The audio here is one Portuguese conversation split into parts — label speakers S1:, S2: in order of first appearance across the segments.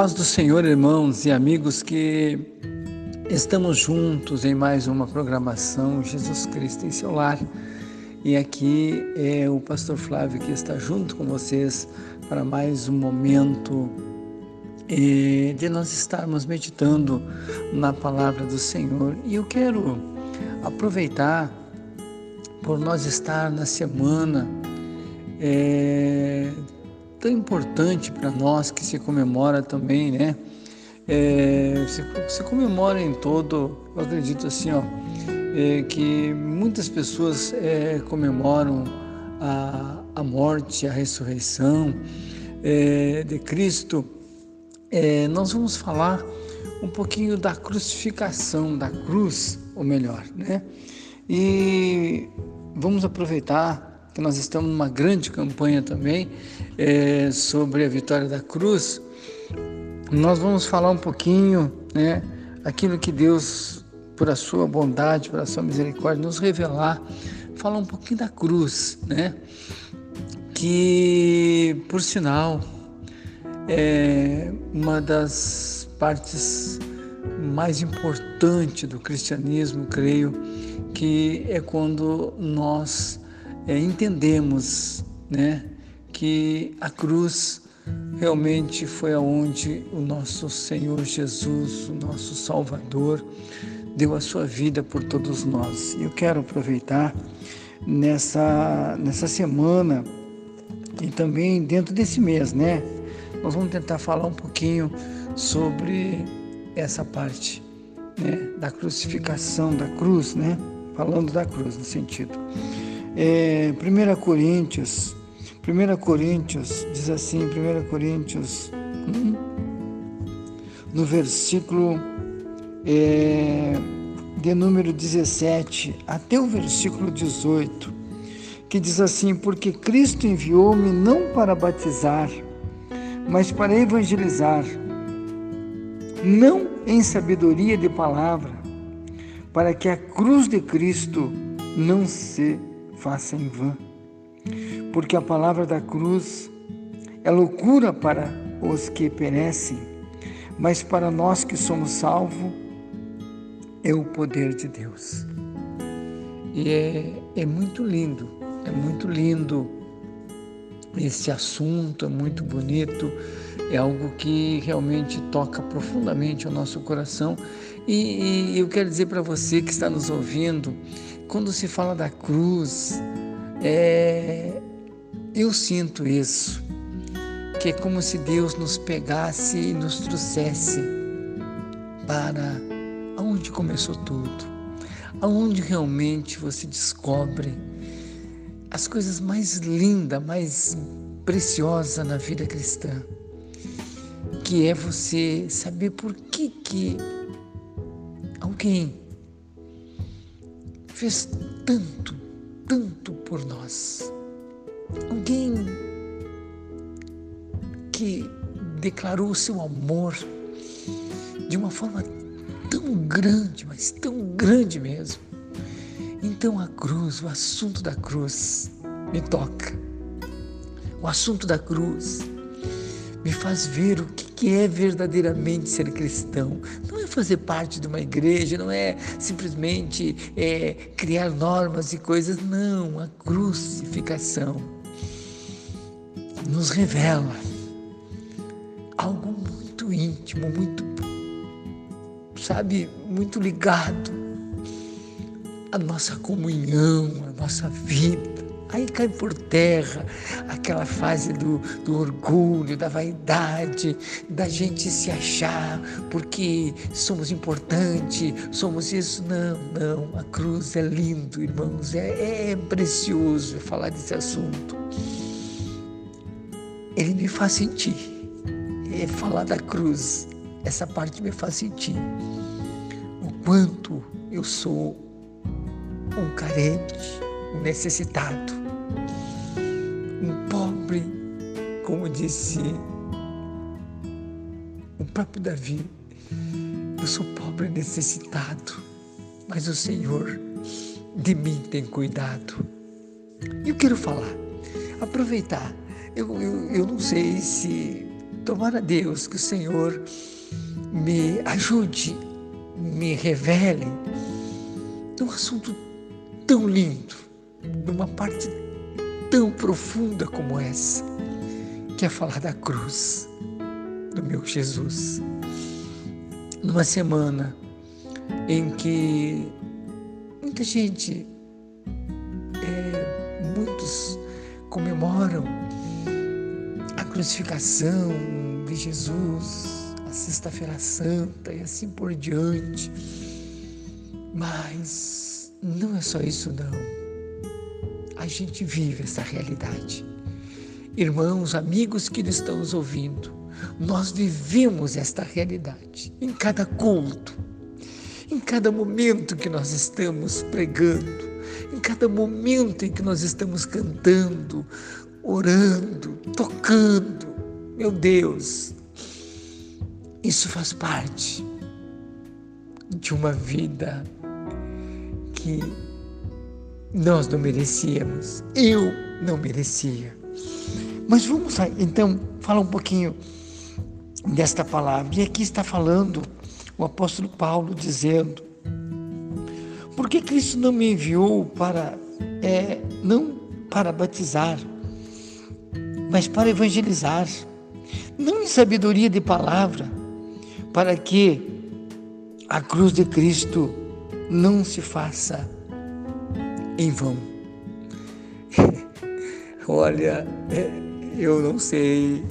S1: paz do Senhor, irmãos e amigos, que estamos juntos em mais uma programação Jesus Cristo em seu lar. E aqui é o pastor Flávio que está junto com vocês para mais um momento de nós estarmos meditando na palavra do Senhor. E eu quero aproveitar por nós estar na semana é, tão importante para nós que se comemora também, né? É, se, se, comemora em todo, eu acredito assim, ó, é, que muitas pessoas é, comemoram a, a morte, a ressurreição é, de Cristo. É, nós vamos falar um pouquinho da crucificação, da cruz, ou melhor, né? E vamos aproveitar que nós estamos numa grande campanha também é, sobre a vitória da cruz, nós vamos falar um pouquinho, né, aquilo que Deus, por a sua bondade, por a sua misericórdia, nos revelar, falar um pouquinho da cruz, né, que, por sinal, é uma das partes mais importantes do cristianismo, creio, que é quando nós é, entendemos né, que a cruz realmente foi aonde o nosso Senhor Jesus, o nosso Salvador, deu a sua vida por todos nós. Eu quero aproveitar nessa, nessa semana e também dentro desse mês, né? Nós vamos tentar falar um pouquinho sobre essa parte né, da crucificação, da cruz, né? Falando da cruz no sentido. É, 1 Coríntios, 1 Coríntios diz assim, 1 Coríntios, hum, no versículo é, de número 17 até o versículo 18, que diz assim: Porque Cristo enviou-me não para batizar, mas para evangelizar, não em sabedoria de palavra, para que a cruz de Cristo não se faça em vão. Porque a palavra da cruz é loucura para os que perecem, mas para nós que somos salvos é o poder de Deus. E é, é muito lindo, é muito lindo esse assunto, é muito bonito, é algo que realmente toca profundamente o nosso coração. E, e eu quero dizer para você que está nos ouvindo quando se fala da cruz, é, eu sinto isso, que é como se Deus nos pegasse e nos trouxesse para aonde começou tudo, aonde realmente você descobre as coisas mais lindas, mais preciosas na vida cristã, que é você saber por que que alguém fez tanto, tanto por nós. Alguém que declarou o seu amor de uma forma tão grande, mas tão grande mesmo. Então a cruz, o assunto da cruz me toca. O assunto da cruz me faz ver o que é verdadeiramente ser cristão. Não é fazer parte de uma igreja, não é simplesmente é, criar normas e coisas, não. A crucificação nos revela algo muito íntimo, muito, sabe, muito ligado à nossa comunhão, à nossa vida Aí cai por terra aquela fase do, do orgulho, da vaidade, da gente se achar porque somos importantes, somos isso. Não, não. A cruz é lindo, irmãos. É, é precioso falar desse assunto. Ele me faz sentir. É falar da cruz. Essa parte me faz sentir o quanto eu sou um carente, um necessitado disse o próprio Davi, eu sou pobre e necessitado, mas o Senhor de mim tem cuidado. Eu quero falar, aproveitar. Eu, eu, eu não sei se tomara Deus que o Senhor me ajude, me revele um assunto tão lindo, numa parte tão profunda como essa, que é falar da cruz do meu Jesus. Numa semana em que muita gente, é, muitos comemoram a crucificação de Jesus, a Sexta-feira Santa e assim por diante. Mas não é só isso, não. A gente vive essa realidade. Irmãos, amigos que estão nos ouvindo, nós vivemos esta realidade em cada culto, em cada momento que nós estamos pregando, em cada momento em que nós estamos cantando, orando, tocando. Meu Deus, isso faz parte de uma vida que nós não merecíamos, eu não merecia. Mas vamos então falar um pouquinho desta palavra. E aqui está falando o apóstolo Paulo dizendo: Por que Cristo não me enviou para é, não para batizar, mas para evangelizar, não em sabedoria de palavra, para que a cruz de Cristo não se faça em vão. Olha, é, eu não sei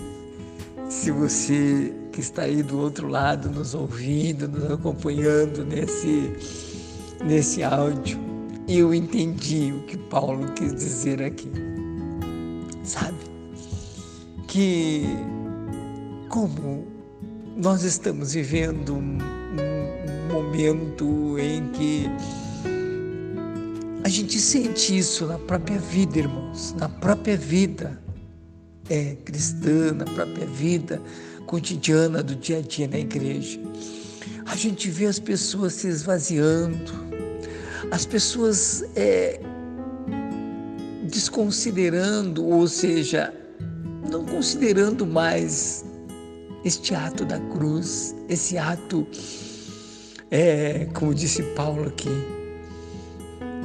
S1: se você que está aí do outro lado nos ouvindo, nos acompanhando nesse, nesse áudio, eu entendi o que Paulo quis dizer aqui. Sabe? Que como nós estamos vivendo um, um momento em que a gente sente isso na própria vida, irmãos, na própria vida é, cristã, na própria vida cotidiana do dia a dia na igreja. A gente vê as pessoas se esvaziando, as pessoas é, desconsiderando, ou seja, não considerando mais este ato da cruz, esse ato, é, como disse Paulo aqui,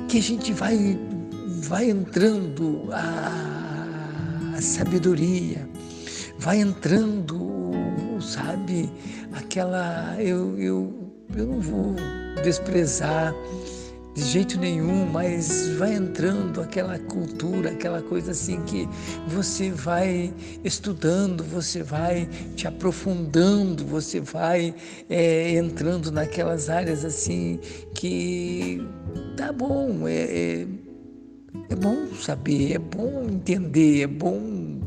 S1: que a gente vai, vai entrando a a sabedoria, vai entrando, sabe, aquela. Eu, eu, eu não vou desprezar de jeito nenhum, mas vai entrando aquela cultura, aquela coisa assim que você vai estudando, você vai te aprofundando, você vai é, entrando naquelas áreas assim que tá bom, é, é bom saber, é bom entender, é bom,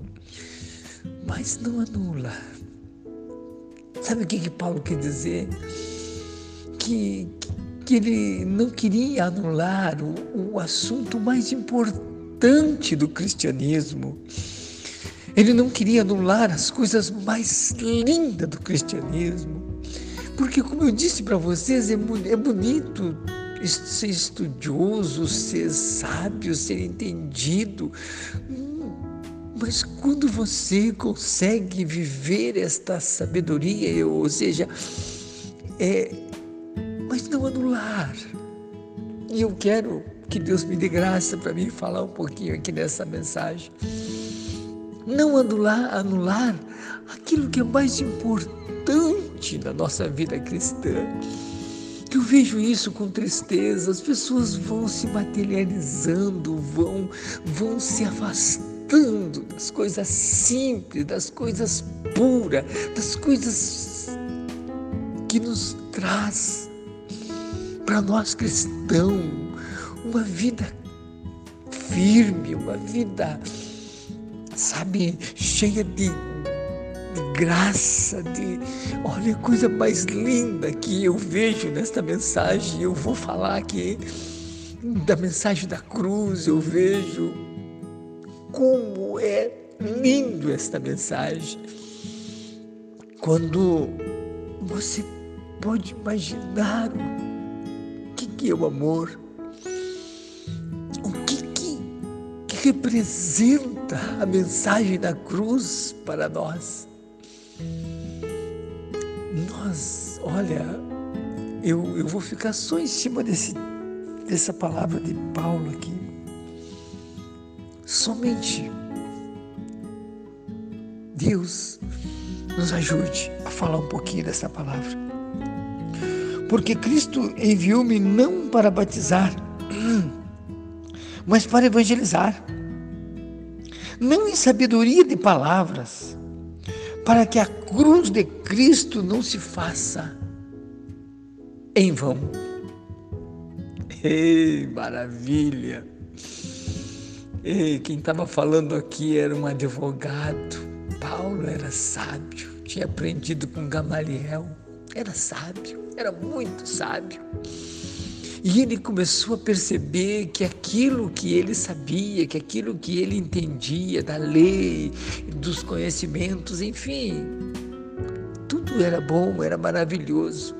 S1: mas não anula. Sabe o que, que Paulo quer dizer? Que, que ele não queria anular o, o assunto mais importante do cristianismo. Ele não queria anular as coisas mais lindas do cristianismo. Porque, como eu disse para vocês, é, é bonito ser estudioso, ser sábio, ser entendido. Mas quando você consegue viver esta sabedoria, ou seja, é, mas não anular. E eu quero que Deus me dê graça para mim falar um pouquinho aqui nessa mensagem. Não anular, anular aquilo que é mais importante na nossa vida cristã eu vejo isso com tristeza. As pessoas vão se materializando, vão, vão se afastando das coisas simples, das coisas puras, das coisas que nos traz para nós cristãos uma vida firme, uma vida, sabe, cheia de graça, de olha a coisa mais linda que eu vejo nesta mensagem. Eu vou falar aqui da mensagem da cruz, eu vejo como é lindo esta mensagem. Quando você pode imaginar o que, que é o amor, o que, que, que representa a mensagem da cruz para nós. Nós, olha, eu, eu vou ficar só em cima desse, dessa palavra de Paulo aqui. Somente Deus nos ajude a falar um pouquinho dessa palavra. Porque Cristo enviou-me não para batizar, mas para evangelizar. Não em sabedoria de palavras, para que a cruz de Cristo não se faça em vão. Ei, maravilha! Ei, quem estava falando aqui era um advogado. Paulo era sábio, tinha aprendido com Gamaliel, era sábio, era muito sábio. E ele começou a perceber que aquilo que ele sabia, que aquilo que ele entendia da lei, dos conhecimentos, enfim, tudo era bom, era maravilhoso.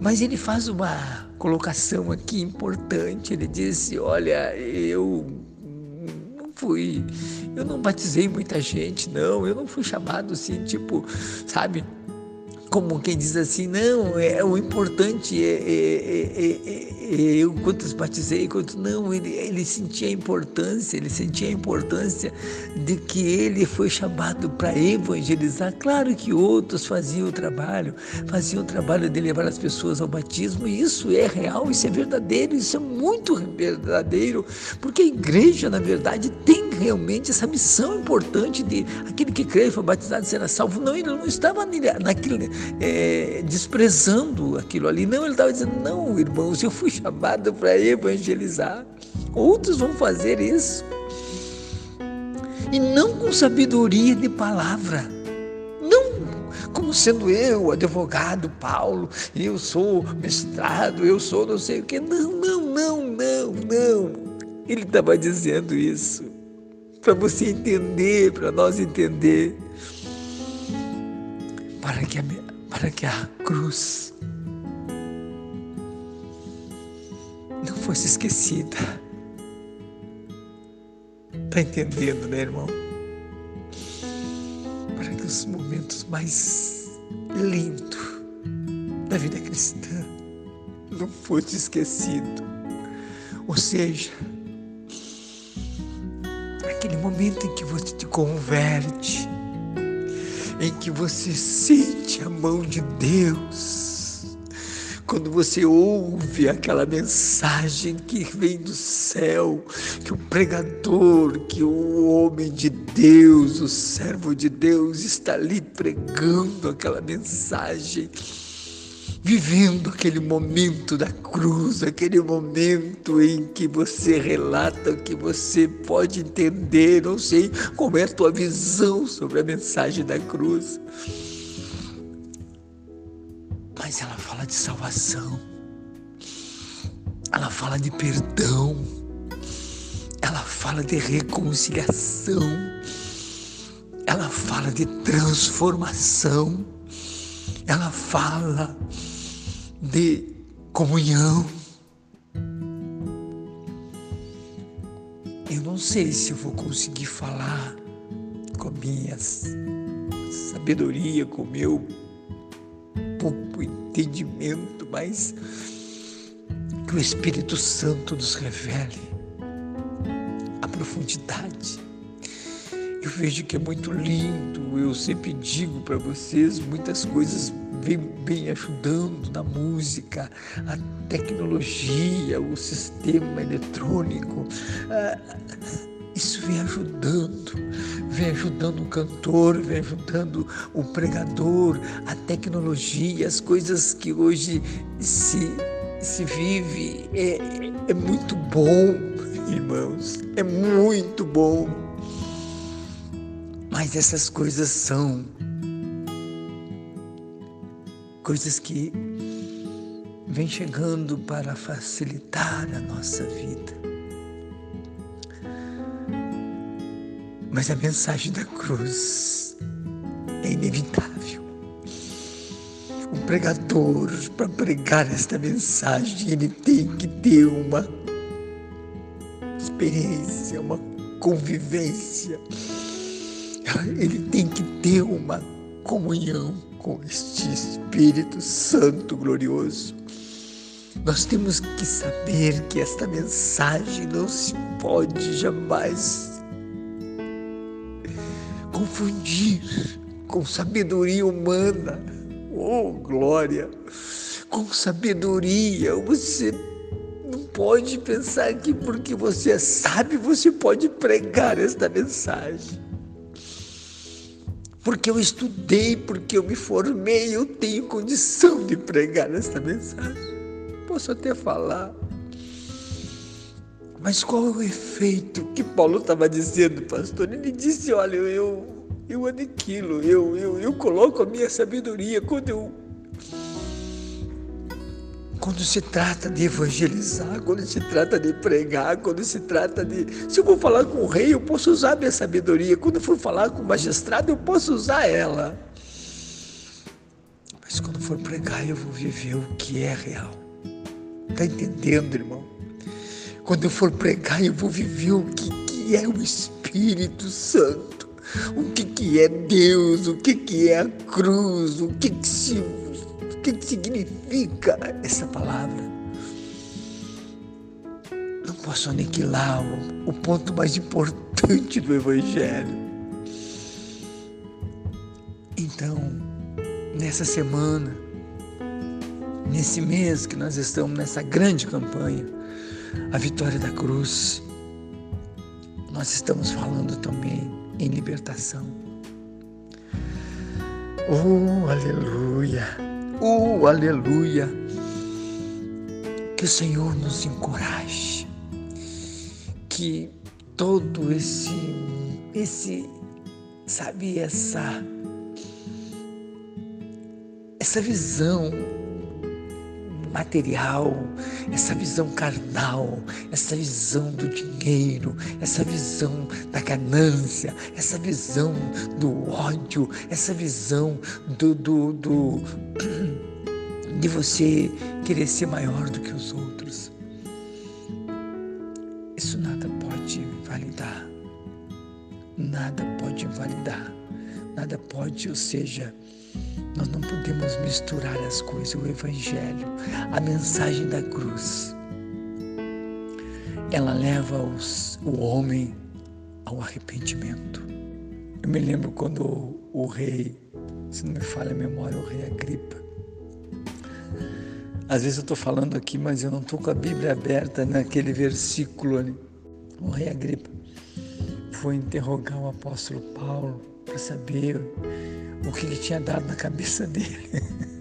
S1: Mas ele faz uma colocação aqui importante. Ele disse: Olha, eu não fui, eu não batizei muita gente, não, eu não fui chamado assim, tipo, sabe? Como quem diz assim, não, é o importante é, é, é, eu quantos batizei, quantos não, ele, ele sentia a importância, ele sentia a importância de que ele foi chamado para evangelizar. Claro que outros faziam o trabalho, faziam o trabalho de levar as pessoas ao batismo, e isso é real, isso é verdadeiro, isso é muito verdadeiro, porque a igreja, na verdade, tem realmente essa missão importante de aquele que crê foi batizado será salvo. Não, ele não estava naquilo, é, desprezando aquilo ali. Não, ele estava dizendo: não, irmãos, eu fui chamado para evangelizar. Outros vão fazer isso. E não com sabedoria de palavra. Não como sendo eu, advogado Paulo, eu sou mestrado, eu sou não sei o que. Não, não, não, não, não. Ele estava dizendo isso para você entender, para nós entender, para que a, para que a cruz fosse esquecida. Está entendendo, né, irmão? Para que os momentos mais lindos da vida cristã não fosse esquecido. Ou seja, aquele momento em que você te converte, em que você sente a mão de Deus, quando você ouve aquela mensagem que vem do céu, que o pregador, que o homem de Deus, o servo de Deus está ali pregando aquela mensagem vivendo aquele momento da cruz, aquele momento em que você relata que você pode entender, não sei como é a tua visão sobre a mensagem da cruz. Mas ela fala de salvação, ela fala de perdão, ela fala de reconciliação, ela fala de transformação, ela fala de comunhão. Eu não sei se eu vou conseguir falar com a minha sabedoria, com meu pouco entendimento, mas que o Espírito Santo nos revele a profundidade. Eu vejo que é muito lindo, eu sempre digo para vocês muitas coisas vem, vem ajudando na música, a tecnologia, o sistema eletrônico. Ah, isso vem ajudando, vem ajudando o cantor, vem ajudando o pregador, a tecnologia, as coisas que hoje se, se vive. É, é muito bom, irmãos, é muito bom. Mas essas coisas são coisas que vêm chegando para facilitar a nossa vida. Mas a mensagem da cruz é inevitável. O pregador, para pregar esta mensagem, ele tem que ter uma experiência, uma convivência. Ele tem que ter uma comunhão com este Espírito Santo glorioso. Nós temos que saber que esta mensagem não se pode jamais confundir com sabedoria humana. Oh, glória! Com sabedoria, você não pode pensar que porque você sabe, você pode pregar esta mensagem. Porque eu estudei, porque eu me formei, eu tenho condição de pregar esta mensagem posso até falar. Mas qual é o efeito que Paulo estava dizendo, pastor? Ele disse: Olha, eu, eu aniquilo, eu, eu, eu coloco a minha sabedoria quando eu. Quando se trata de evangelizar, quando se trata de pregar, quando se trata de. Se eu vou falar com o rei, eu posso usar a minha sabedoria. Quando eu for falar com o magistrado, eu posso usar ela. Mas quando for pregar, eu vou viver o que é real. Está entendendo? Quando eu for pregar, eu vou viver o que, que é o Espírito Santo, o que, que é Deus, o que, que é a cruz, o que, que, se, o que, que significa essa palavra. Não posso aniquilar o, o ponto mais importante do Evangelho. Então, nessa semana, nesse mês que nós estamos nessa grande campanha, a vitória da cruz, nós estamos falando também em libertação. Oh, aleluia! Oh, aleluia! Que o Senhor nos encoraje, que todo esse, esse, sabe, essa, essa visão material, essa visão carnal, essa visão do dinheiro, essa visão da ganância, essa visão do ódio, essa visão do, do, do de você querer ser maior do que os outros. Isso nada pode validar. Nada pode invalidar. Nada pode, ou seja, nós não podemos misturar as coisas. O Evangelho, a mensagem da cruz, ela leva os, o homem ao arrependimento. Eu me lembro quando o, o rei, se não me falha a memória, o rei Agripa, às vezes eu estou falando aqui, mas eu não estou com a Bíblia aberta naquele versículo ali. O rei Agripa foi interrogar o apóstolo Paulo para saber o que, que tinha dado na cabeça dele.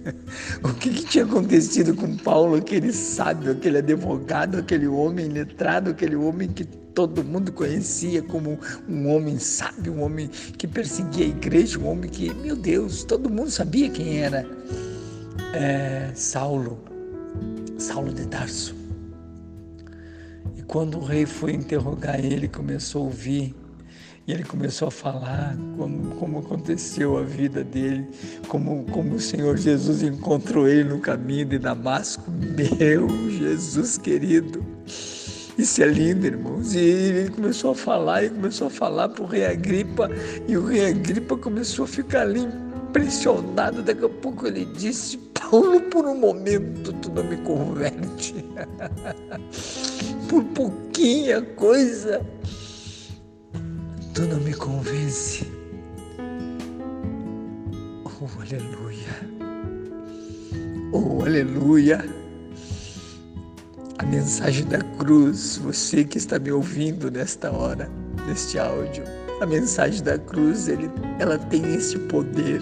S1: o que, que, tinha acontecido com Paulo, aquele sábio, aquele advogado, aquele homem letrado, aquele homem que todo mundo conhecia como um homem sábio, um homem que perseguia a igreja, um homem que, meu Deus, todo mundo sabia quem era é, Saulo, Saulo de Tarso. E quando o rei foi interrogar ele, começou a ouvir ele começou a falar como, como aconteceu a vida dele, como, como o Senhor Jesus encontrou ele no caminho de Damasco. Meu Jesus querido, isso é lindo, irmãos. E ele começou a falar, e começou a falar para o rei Agripa, e o rei Agripa começou a ficar ali impressionado. Daqui a pouco ele disse: Paulo, por um momento tu não me converte. por pouquinha coisa tu não me convence. Oh, aleluia. Oh, aleluia. A mensagem da cruz, você que está me ouvindo nesta hora, neste áudio, a mensagem da cruz, ele, ela tem esse poder.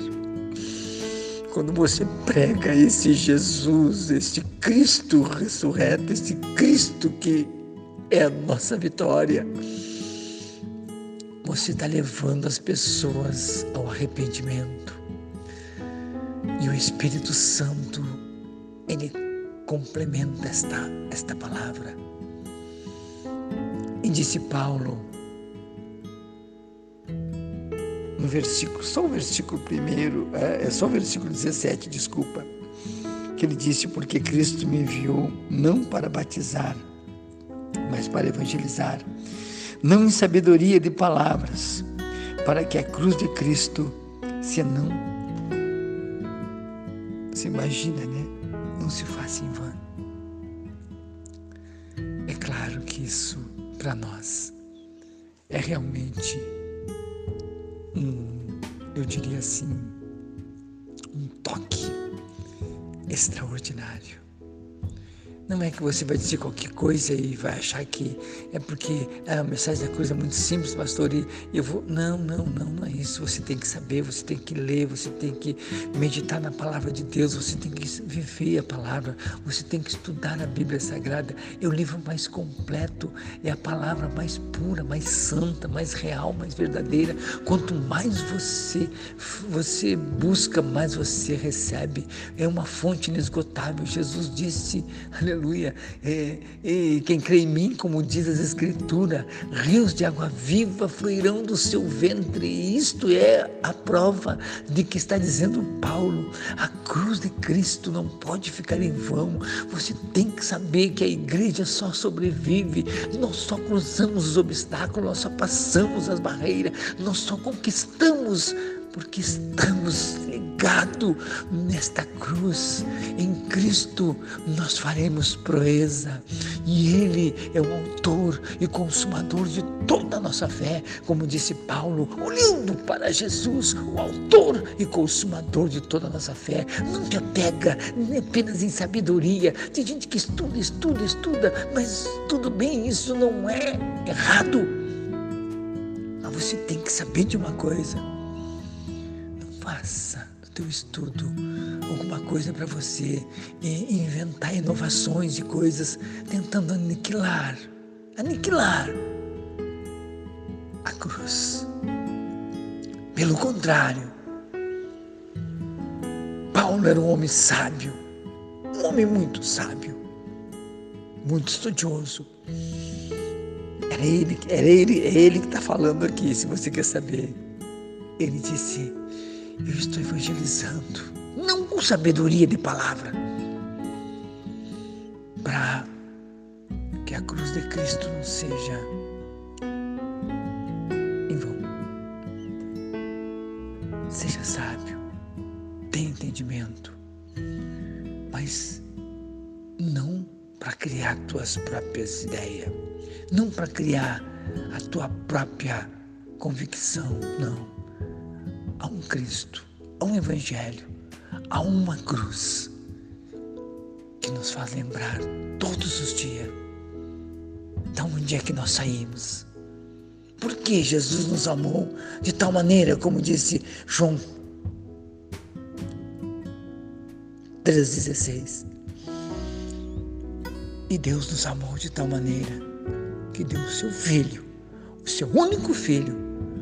S1: Quando você prega esse Jesus, este Cristo ressurreto, esse Cristo que é a nossa vitória, você está levando as pessoas ao arrependimento. E o Espírito Santo, ele complementa esta, esta palavra. E disse Paulo, no versículo, só o versículo primeiro, é, é só o versículo 17, desculpa, que ele disse: Porque Cristo me enviou não para batizar, mas para evangelizar não em sabedoria de palavras, para que a cruz de Cristo se não Você imagina, né? Não se faça em vão. É claro que isso, para nós, é realmente um, eu diria assim, um toque extraordinário. Não é que você vai dizer qualquer coisa e vai achar que é porque a mensagem da cruz é muito simples, pastor, e eu vou. Não, não, não, não é isso. Você tem que saber, você tem que ler, você tem que meditar na palavra de Deus, você tem que viver a palavra, você tem que estudar a Bíblia Sagrada. É o livro mais completo, é a palavra mais pura, mais santa, mais real, mais verdadeira. Quanto mais você você busca, mais você recebe. É uma fonte inesgotável. Jesus disse, aleluia aleluia. É, e quem crê em mim, como diz as Escrituras, rios de água viva fluirão do seu ventre. E isto é a prova de que está dizendo Paulo. A cruz de Cristo não pode ficar em vão. Você tem que saber que a igreja só sobrevive. Nós só cruzamos os obstáculos, nós só passamos as barreiras, nós só conquistamos porque estamos nesta cruz. Em Cristo nós faremos proeza e Ele é o autor e consumador de toda a nossa fé, como disse Paulo, olhando para Jesus, o autor e consumador de toda a nossa fé. Não te apega apenas em sabedoria. Tem gente que estuda, estuda, estuda, mas tudo bem, isso não é errado. Mas você tem que saber de uma coisa faça do teu estudo alguma coisa para você inventar inovações e coisas tentando aniquilar, aniquilar a cruz. Pelo contrário, Paulo era um homem sábio, um homem muito sábio, muito estudioso. Era ele, era ele, é ele que está falando aqui, se você quer saber. Ele disse: eu estou evangelizando, não com sabedoria de palavra, para que a cruz de Cristo não seja em vão. Seja sábio, tenha entendimento, mas não para criar tuas próprias ideias, não para criar a tua própria convicção, não a um Cristo, a um Evangelho, a uma cruz que nos faz lembrar todos os dias de onde é que nós saímos. Por que Jesus nos amou de tal maneira, como disse João 3,16. E Deus nos amou de tal maneira que deu o seu Filho, o seu único Filho,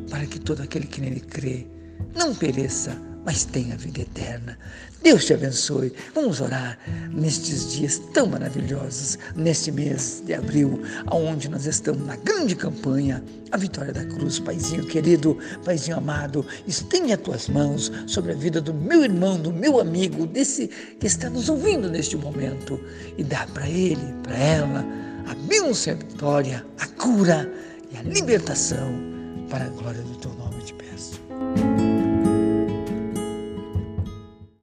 S1: para que todo aquele que nele crê não pereça, mas tenha vida eterna. Deus te abençoe. Vamos orar nestes dias tão maravilhosos, neste mês de abril, aonde nós estamos na grande campanha, a vitória da cruz. Paizinho querido, Paizinho amado, estende as tuas mãos sobre a vida do meu irmão, do meu amigo, desse que está nos ouvindo neste momento e dá para ele, para ela, a bênção e a vitória, a cura e a libertação para a glória do teu nome.